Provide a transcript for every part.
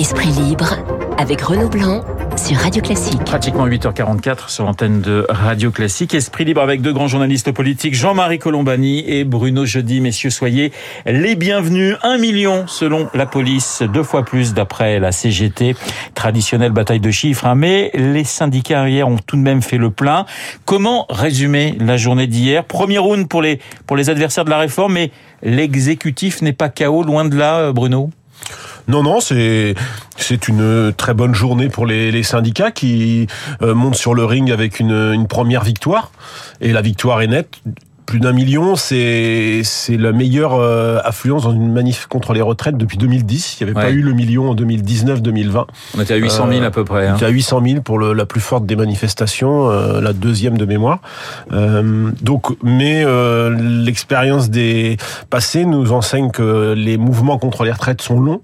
Esprit libre avec Renaud Blanc sur Radio Classique. Pratiquement 8h44 sur l'antenne de Radio Classique. Esprit libre avec deux grands journalistes politiques, Jean-Marie Colombani et Bruno Jeudi. Messieurs, soyez les bienvenus. Un million selon la police, deux fois plus d'après la CGT. Traditionnelle bataille de chiffres, hein. mais les syndicats hier ont tout de même fait le plein. Comment résumer la journée d'hier? Premier round pour les, pour les adversaires de la réforme, mais l'exécutif n'est pas chaos, loin de là, Bruno non, non, c'est une très bonne journée pour les, syndicats qui euh, montent sur le ring avec une première victoire. Et la victoire est nette plus d'un million, c'est c'est la meilleure euh, affluence dans une manif contre les retraites depuis 2010. Il n'y avait Ouais. pas eu le million en 2019-2020. On était à 800 000 à peu près. hein. On était à 800 000 pour le- la plus forte des manifestations, euh, la deuxième de mémoire. Euh, donc, mais euh, l'expérience des passés nous enseigne que les mouvements contre les retraites sont longs.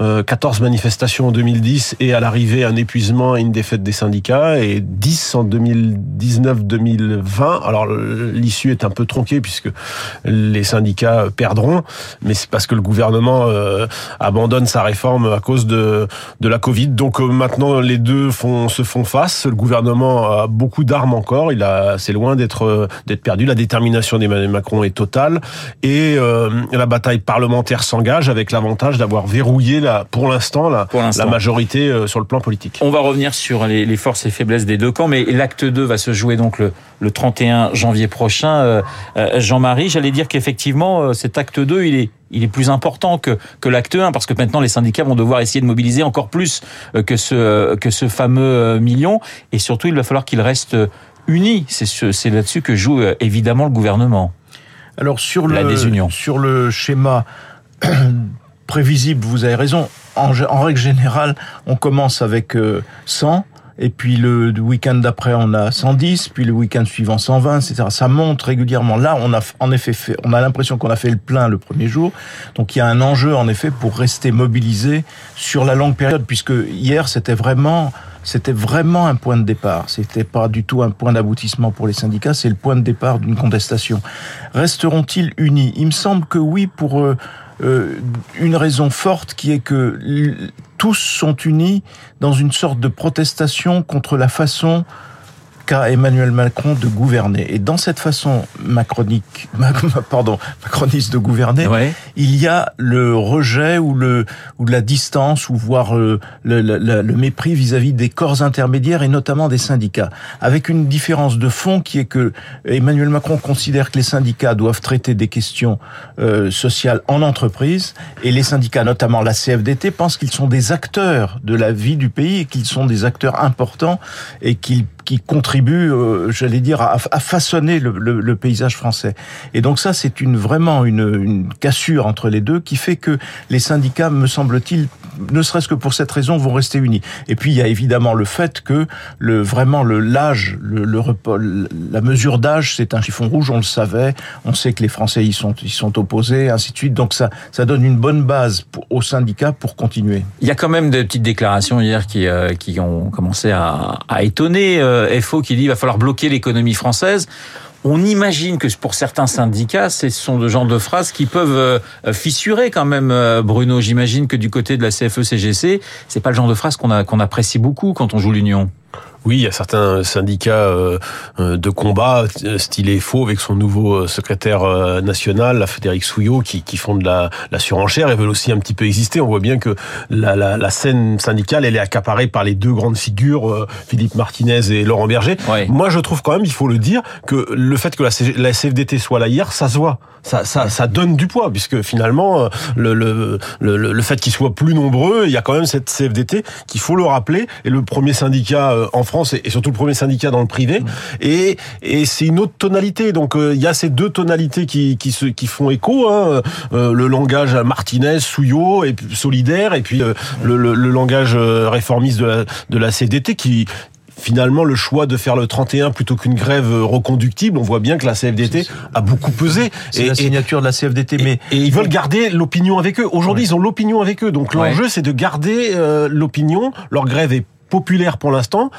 Euh, 14 manifestations en 2010 et à l'arrivée un épuisement et une défaite des syndicats et 10 en 2019-2020. Alors l'issue est un peu tronquée puisque les syndicats perdront, mais c'est parce que le gouvernement euh, abandonne sa réforme à cause de de la Covid. Donc euh, maintenant les deux font se font face. Le gouvernement a beaucoup d'armes encore. Il a c'est loin d'être euh, d'être perdu. La détermination d'Emmanuel Macron est totale et euh, la bataille parlementaire s'engage avec l'avantage d'avoir verrouillé la pour l'instant la, majorité euh, sur le plan politique. On va revenir sur les, les forces et faiblesses des deux camps, mais l'acte 2 va se jouer donc le, le 31 janvier prochain. Euh, euh, Jean-Marie, j'allais dire qu'effectivement, euh, cet acte 2, il est, il est plus important que, que l'acte 1, parce que maintenant les syndicats vont devoir essayer de mobiliser encore plus que ce, que ce fameux million, et surtout il va falloir qu'il reste euh, uni. C'est ce- c'est là-dessus que joue évidemment le gouvernement. Alors sur La le désunion. sur le schéma prévisible, vous avez raison. En, règle générale, on commence avec euh, 100 et puis le, week-end d'après on a 110, puis le week-end suivant 120, etc. Ça monte régulièrement. Là, on a en effet fait, on a l'impression qu'on a fait le plein le premier jour. Donc il y a un enjeu en effet pour rester mobilisé sur la longue période, puisque hier c'était vraiment c'était vraiment un point de départ. C'était pas du tout un point d'aboutissement pour les syndicats. C'est le point de départ d'une contestation. Resteront-ils unis? Il me semble que oui, pour euh, une raison forte qui est que tous sont unis dans une sorte de protestation contre la façon qu'a Emmanuel Macron de gouverner. Et dans cette façon macronique, pardon, macroniste de gouverner, Ouais. il y a le rejet ou le ou la distance ou voire euh, le, le, le- le mépris vis-à-vis des corps intermédiaires et notamment des syndicats, avec une différence de fond qui est que Emmanuel Macron considère que les syndicats doivent traiter des questions euh, sociales en entreprise et les syndicats, notamment la CFDT, pensent qu'ils sont des acteurs de la vie du pays et qu'ils sont des acteurs importants et qu'ils qui contribuent, euh, j'allais dire, à, façonner le, paysage français. Et donc ça, c'est une vraiment une, cassure entre les deux qui fait que les syndicats, me semble-t-il, ne serait-ce que pour cette raison, vont rester unis. Et puis il y a évidemment le fait que le vraiment le l'âge, la mesure d'âge, c'est un chiffon rouge, on le savait. On sait que les Français y sont y sont opposés, ainsi de suite. Donc ça ça donne une bonne base aux syndicats pour continuer. Il y a quand même des petites déclarations hier qui, euh, ont commencé à, à étonner. Euh, FO qui dit qu'il va falloir bloquer l'économie française. On imagine que pour certains syndicats, ce sont de genre de phrases qui peuvent euh, fissurer quand même, euh, Bruno. J'imagine que du côté de la E CFE-CGC, c'est pas le genre de phrase qu'on apprécie beaucoup quand on joue l'union. Oui, il y a certains syndicats euh, euh, de combat, euh, stylé faux, avec son nouveau euh, secrétaire euh, national, la Frédéric Souillot, qui, qui font de la, la surenchère et veulent aussi un petit peu exister. On voit bien que la, la, la scène syndicale, elle est accaparée par les deux grandes figures, euh, Philippe Martinez et Laurent Berger. Ouais. Moi, je trouve quand même, il faut le dire, que le fait que la, CFDT soit là hier, ça se voit. Ça, ça, ça donne du poids, puisque finalement, euh, le, le, le, le fait qu'ils soient plus nombreux, il y a quand même cette CFDT qu'il faut le rappeler, et le premier syndicat euh, en France, et et surtout le premier syndicat dans le privé, et, et c'est une autre tonalité. Donc euh, il y a ces deux tonalités qui, qui, se, qui font écho, hein, euh, le langage Martinez, Souillot, et solidaire, et puis euh, le, le, le langage réformiste de la, de la CFDT qui finalement le choix de faire le 31 plutôt qu'une grève reconductible, on voit bien que la CFDT a beaucoup pesé. C'est la signature de la CFDT, mais et ils veulent garder l'opinion avec eux. Aujourd'hui, ils ont l'opinion avec eux. Donc Ouais. l'enjeu, c'est de garder euh, l'opinion. Leur grève est populaire pour l'instant.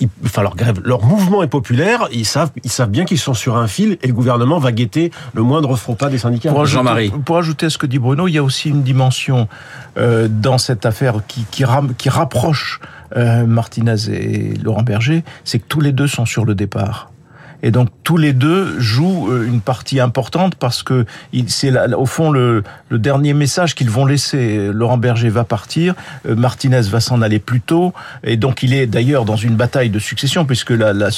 ils, enfin leur grève, leur mouvement est populaire, ils savent, ils savent bien qu'ils sont sur un fil et le gouvernement va guetter le moindre faux pas des syndicats. Pour Jean-Marie. ajouter, pour ajouter à ce que dit Bruno, il y a aussi une dimension euh, dans cette affaire qui, qui, ram- qui rapproche euh, Martinez et Laurent Berger, c'est que tous les deux sont sur le départ. Et donc tous les deux jouent euh, une partie importante parce que c'est au fond le, dernier message qu'ils vont laisser. Laurent Berger va partir, euh, Martinez va s'en aller plus tôt, et donc il est d'ailleurs dans une bataille de succession puisque la,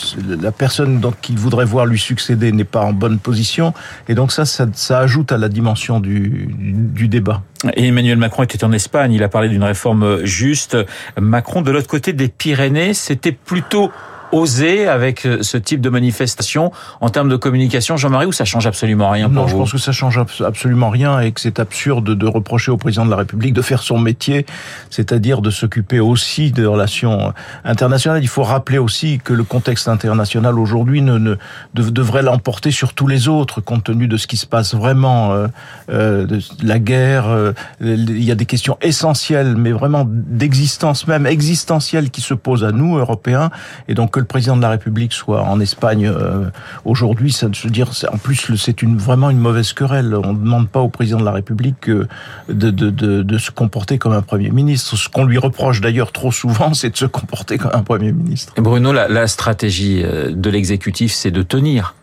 personne qu'il voudrait voir lui succéder n'est pas en bonne position, et donc ça, ça, ça ajoute à la dimension du, du débat. Et Emmanuel Macron était en Espagne, il a parlé d'une réforme juste. Macron, de l'autre côté des Pyrénées, c'était plutôt osé avec euh, ce type de manifestation en termes de communication, Jean-Marie, ou ça change absolument rien pour Non, je pense que ça change abs- absolument rien et que c'est absurde de reprocher au président de la République de faire son métier, c'est-à-dire de s'occuper aussi des relations internationales. Il faut rappeler aussi que le contexte international aujourd'hui ne, ne dev- devrait l'emporter sur tous les autres, compte tenu de ce qui se passe vraiment, euh, euh, de la guerre. euh, il y a des questions essentielles, mais vraiment d'existence même existentielle qui se posent à nous Européens, et donc le président de la République soit en Espagne euh, aujourd'hui, ça je veux dire, en plus c'est vraiment une mauvaise querelle. On ne demande pas au président de la République de, de, de, de se comporter comme un premier ministre. Ce qu'on lui reproche d'ailleurs trop souvent, c'est de se comporter comme un premier ministre. Bruno, la, la stratégie euh, de l'exécutif, c'est de tenir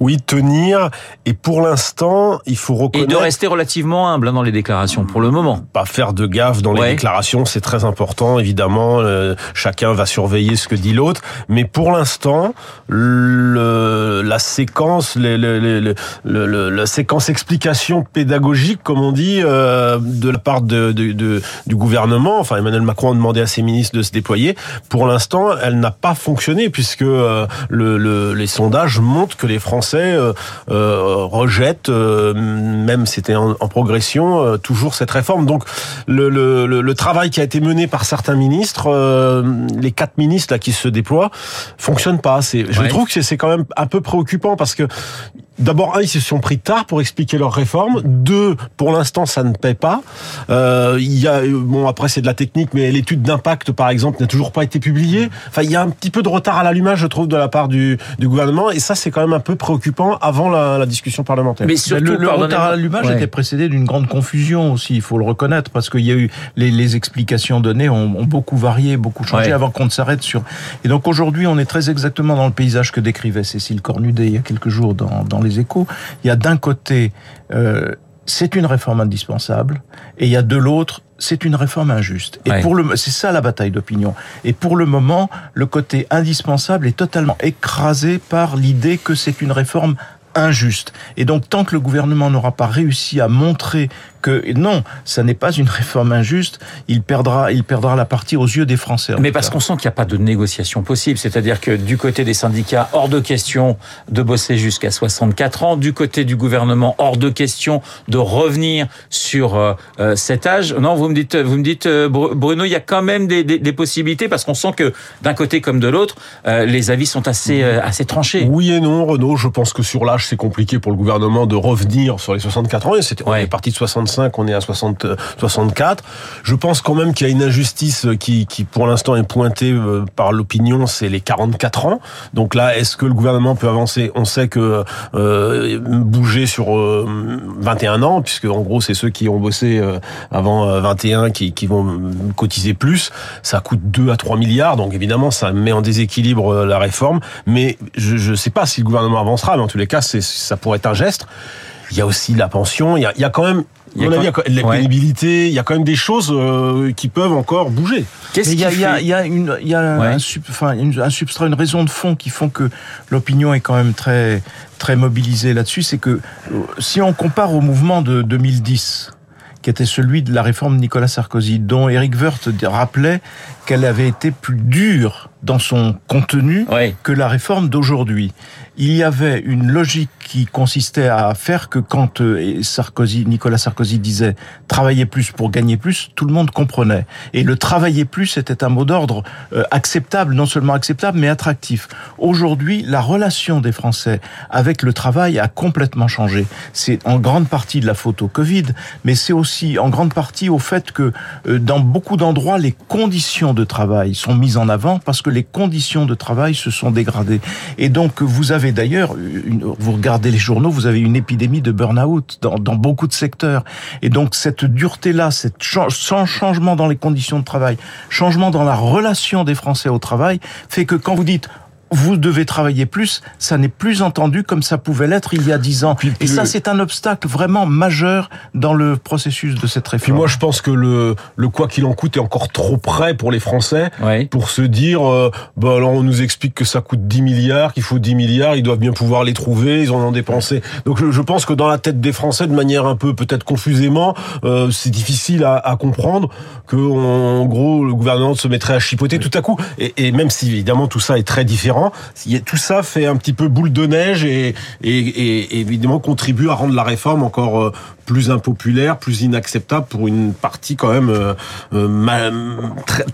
Oui, tenir. Et pour l'instant, il faut et reconnaître. de rester relativement humble hein, dans les déclarations pour le moment. pas faire de gaffe dans les Ouais. déclarations, c'est très important. Évidemment, euh, chacun va surveiller ce que dit l'autre, mais pour l'instant, le, la séquence, le, le- le- le- le- le- la séquence explication pédagogique, comme on dit, euh, de la part de, de- de- du gouvernement. Enfin, Emmanuel Macron a demandé à ses ministres de se déployer. Pour l'instant, elle n'a pas fonctionné puisque euh, le, le- les sondages montrent que les Français euh, euh, rejettent, euh, même c'était en, en progression, toujours cette réforme. Donc le, le, le, le travail qui a été mené par certains ministres, les quatre ministres là qui se déploient, fonctionne pas. C'est, je Ouais. trouve que c'est quand même un peu préoccupant parce que D'abord, un, ils se sont pris tard pour expliquer leur réforme. Deux, pour l'instant, ça ne paie pas. Euh, il y a, bon, après, c'est de la technique, mais l'étude d'impact, par exemple, n'a toujours pas été publiée. Enfin, il y a un petit peu de retard à l'allumage, je trouve, de la part du, du gouvernement. Et ça, c'est quand même un peu préoccupant avant la, la discussion parlementaire. Mais surtout, le, retard à l'allumage Ouais. était précédé d'une grande confusion aussi, il faut le reconnaître, parce qu'il y a eu les, les explications données ont, ont beaucoup varié, beaucoup changé Ouais. avant qu'on ne s'arrête sur. Et donc aujourd'hui, on est très exactement dans le paysage que décrivait Cécile Cornudet il y a quelques jours dans, dans les Échos. Il y a d'un côté, euh, c'est une réforme indispensable, et il y a de l'autre. C'est une réforme injuste. Et Ouais. pour le, c'est ça la bataille d'opinion. Et pour le moment, le côté indispensable est totalement écrasé par l'idée que c'est une réforme injuste. Et donc, tant que le gouvernement n'aura pas réussi à montrer que non, ça n'est pas une réforme injuste, il perdra, il perdra la partie aux yeux des Français. Mais parce qu'on sent qu'il n'y a pas de négociation possible. C'est-à-dire que du côté des syndicats, hors de question de bosser jusqu'à 64 ans. Du côté du gouvernement, hors de question de revenir sur euh, euh, cet âge. Non, vous me dites, vous me dites, euh, Bru- Bruno, il y a quand même des, des, des possibilités parce qu'on sent que d'un côté comme de l'autre, euh, les avis sont assez, euh, assez tranchés. Oui et non, Renaud. Je pense que sur l'âge, c'est compliqué pour le gouvernement de revenir sur les 64 ans. Et c'était, on est parti de 65, on est à 60, euh, 64. Je pense quand même qu'il y a une injustice qui, qui pour l'instant est pointée euh, par l'opinion, c'est les 44 ans. Donc là, est-ce que le gouvernement peut avancer? On sait que euh, bouger sur euh, 21 ans, puisque en gros, c'est ceux qui ont bossé euh, avant euh, 21 qui, qui vont cotiser plus. Ça coûte 2 à 3 milliards, donc évidemment, ça met en déséquilibre euh, la réforme. Mais je ne sais pas si le gouvernement avancera, mais en tous les cas, ça pourrait être un geste. Il y a aussi la pension, il y a, il y a quand même, Il y a quand- la ouais. pénibilité, il y a quand même des choses euh, qui peuvent encore bouger. Qu'est-ce Mais il qui y a, il y a- fait il y a une, il y a un, Ouais. un sub- enfin, une- un substrat, une raison de fond qui font que l'opinion est quand même très, très mobilisée là-dessus. C'est que euh, si on compare au mouvement de 2010, qui était celui de la réforme de Nicolas Sarkozy, dont Eric Woerth rappelait qu'elle avait été plus dure dans son contenu Ouais. que la réforme d'aujourd'hui. Il y avait une logique qui consistait à faire que quand euh, Sarkozy, Nicolas Sarkozy disait travailler plus pour gagner plus, tout le monde comprenait. Et le travailler plus était un mot d'ordre euh, acceptable, non seulement acceptable, mais attractif. Aujourd'hui, la relation des Français avec le travail a complètement changé. C'est en grande partie de la faute au Covid, mais c'est aussi aussi en grande partie au fait que euh, dans beaucoup d'endroits, les conditions de travail sont mises en avant parce que les conditions de travail se sont dégradées. Et donc, vous avez d'ailleurs, vous regardez les journaux, vous avez une épidémie de burn-out dans, beaucoup de secteurs. Et donc, cette dureté-là, cette sans changement dans les conditions de travail, changement dans la relation des Français au travail, fait que quand vous dites vous devez travailler plus, ça n'est plus entendu comme ça pouvait l'être il y a dix ans. et ça, c'est un obstacle vraiment majeur dans le processus de cette réforme. Puis moi, je pense que le, le quoi qu'il en coûte est encore trop près pour les Français pour se dire, euh, bah, alors on nous explique que ça coûte 10 milliards, qu'il faut 10 milliards, ils doivent bien pouvoir les trouver, ils en ont dépensé. Donc je, pense que dans la tête des Français, de manière un peu peut-être confusément, euh, c'est difficile à, à, comprendre que en gros le gouvernement se mettrait à chipoter tout à coup. Et, et même si évidemment tout ça est très différent tout ça fait un petit peu boule de neige et, évidemment contribue à rendre la réforme encore euh, plus impopulaire, plus inacceptable pour une partie quand même euh, euh,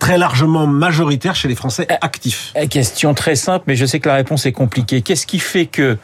très, largement majoritaire chez les Français actifs. Question très simple, mais je sais que la réponse est compliquée. Qu'est-ce qui fait que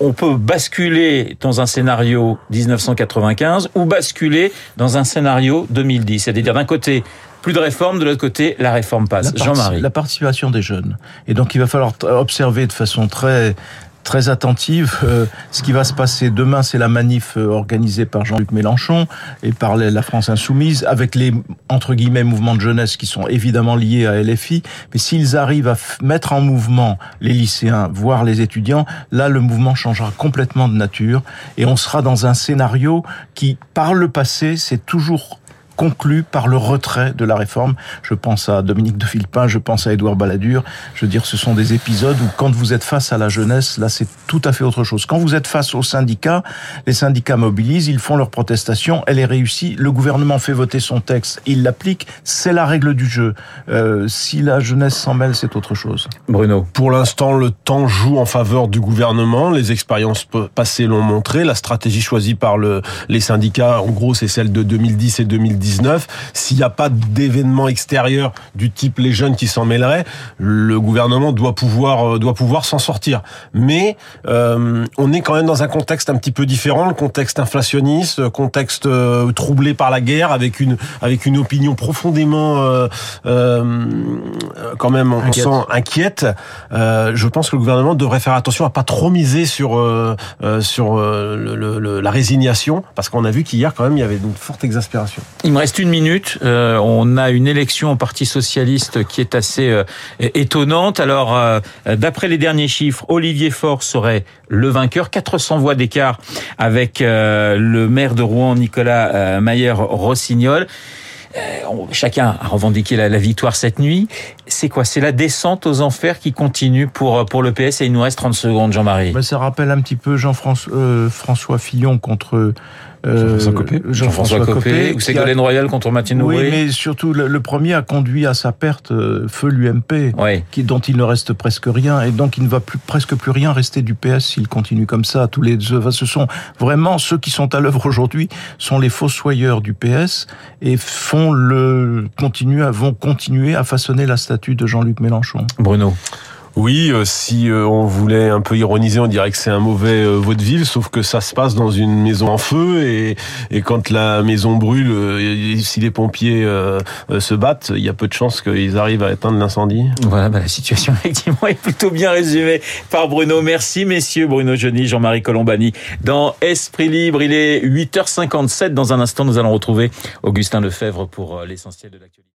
on peut basculer dans un scénario 1995 ou basculer dans un scénario 2010. C'est-à-dire d'un côté plus de réforme, de l'autre côté, la réforme passe. Jean-Marie. La participation des jeunes. Et donc, il va falloir observer de façon très très attentive. Euh, ce qui va se passer demain, c'est la manif euh, organisée par Jean-Luc Mélenchon et par la France Insoumise, avec les entre guillemets mouvements de jeunesse qui sont évidemment liés à LFI. Mais s'ils arrivent à mettre en mouvement les lycéens, voire les étudiants, là, le mouvement changera complètement de nature et on sera dans un scénario qui, par le passé, c'est toujours conclu par le retrait de la réforme. Je pense à Dominique de Villepin, je pense à Édouard Balladur. Je veux dire, ce sont des épisodes où quand vous êtes face à la jeunesse, là, c'est tout à fait autre chose. Quand vous êtes face aux syndicats, les syndicats mobilisent, ils font leur protestation, elle est réussie, le gouvernement fait voter son texte, il l'applique, c'est la règle du jeu. Euh, si la jeunesse s'en mêle, c'est autre chose. Bruno. Pour l'instant, le temps joue en faveur du gouvernement. Les expériences passées l'ont montré. La stratégie choisie par le, les syndicats, en gros, c'est celle de 2010 et 2010 s'il n'y a pas d'événement extérieur du type les jeunes qui s'en mêleraient, le gouvernement doit pouvoir euh, doit pouvoir s'en sortir. Mais euh, on est quand même dans un contexte un petit peu différent, le contexte inflationniste, contexte euh, troublé par la guerre, avec une avec une opinion profondément euh, quand même on inquiète. sent inquiète. je pense que le gouvernement devrait faire attention à pas trop miser sur sur le, la résignation, parce qu'on a vu qu'hier quand même il y avait une forte exaspération me reste une minute. Euh, on a une élection au Parti socialiste qui est assez euh, étonnante. Alors, euh, d'après les derniers chiffres, Olivier Faure serait le vainqueur, 400 voix d'écart avec le maire de Rouen, Nicolas Mayer-Rossignol. Chacun a revendiqué la, victoire cette nuit. C'est quoi? C'est la descente aux enfers qui continue pour pour le PS et il nous reste 30 secondes, Jean-Marie. ça rappelle un petit peu Jean-François François Fillon contre Jean-François Copé. Jean-François Copé. Ou Ségolène Royal contre Mathieu Oui, mais surtout, le, premier a conduit à sa perte euh, feu l'UMP, qui, dont il ne reste presque rien, et donc il ne va plus, presque plus rien rester du PS s'il continue comme ça. Tous les deux, ce sont vraiment ceux qui sont à l'œuvre aujourd'hui, sont les fossoyeurs du PS et font le, continuent, vont continuer à façonner la statue de Jean-Luc Mélenchon. Bruno. Oui, euh, si euh, on voulait un peu ironiser, on dirait que c'est un mauvais euh, vaudeville, sauf que ça se passe dans une maison en feu et, et quand la maison brûle, si les pompiers se battent, il y a peu de chances qu'ils arrivent à éteindre l'incendie. Voilà, bah, la situation effectivement est plutôt bien résumée par Bruno. Merci messieurs, Bruno Johnny, Jean-Marie Colombani. Dans Esprit Libre, il est 8h57. Dans un instant, nous allons retrouver Augustin Lefebvre pour l'essentiel de l'actualité.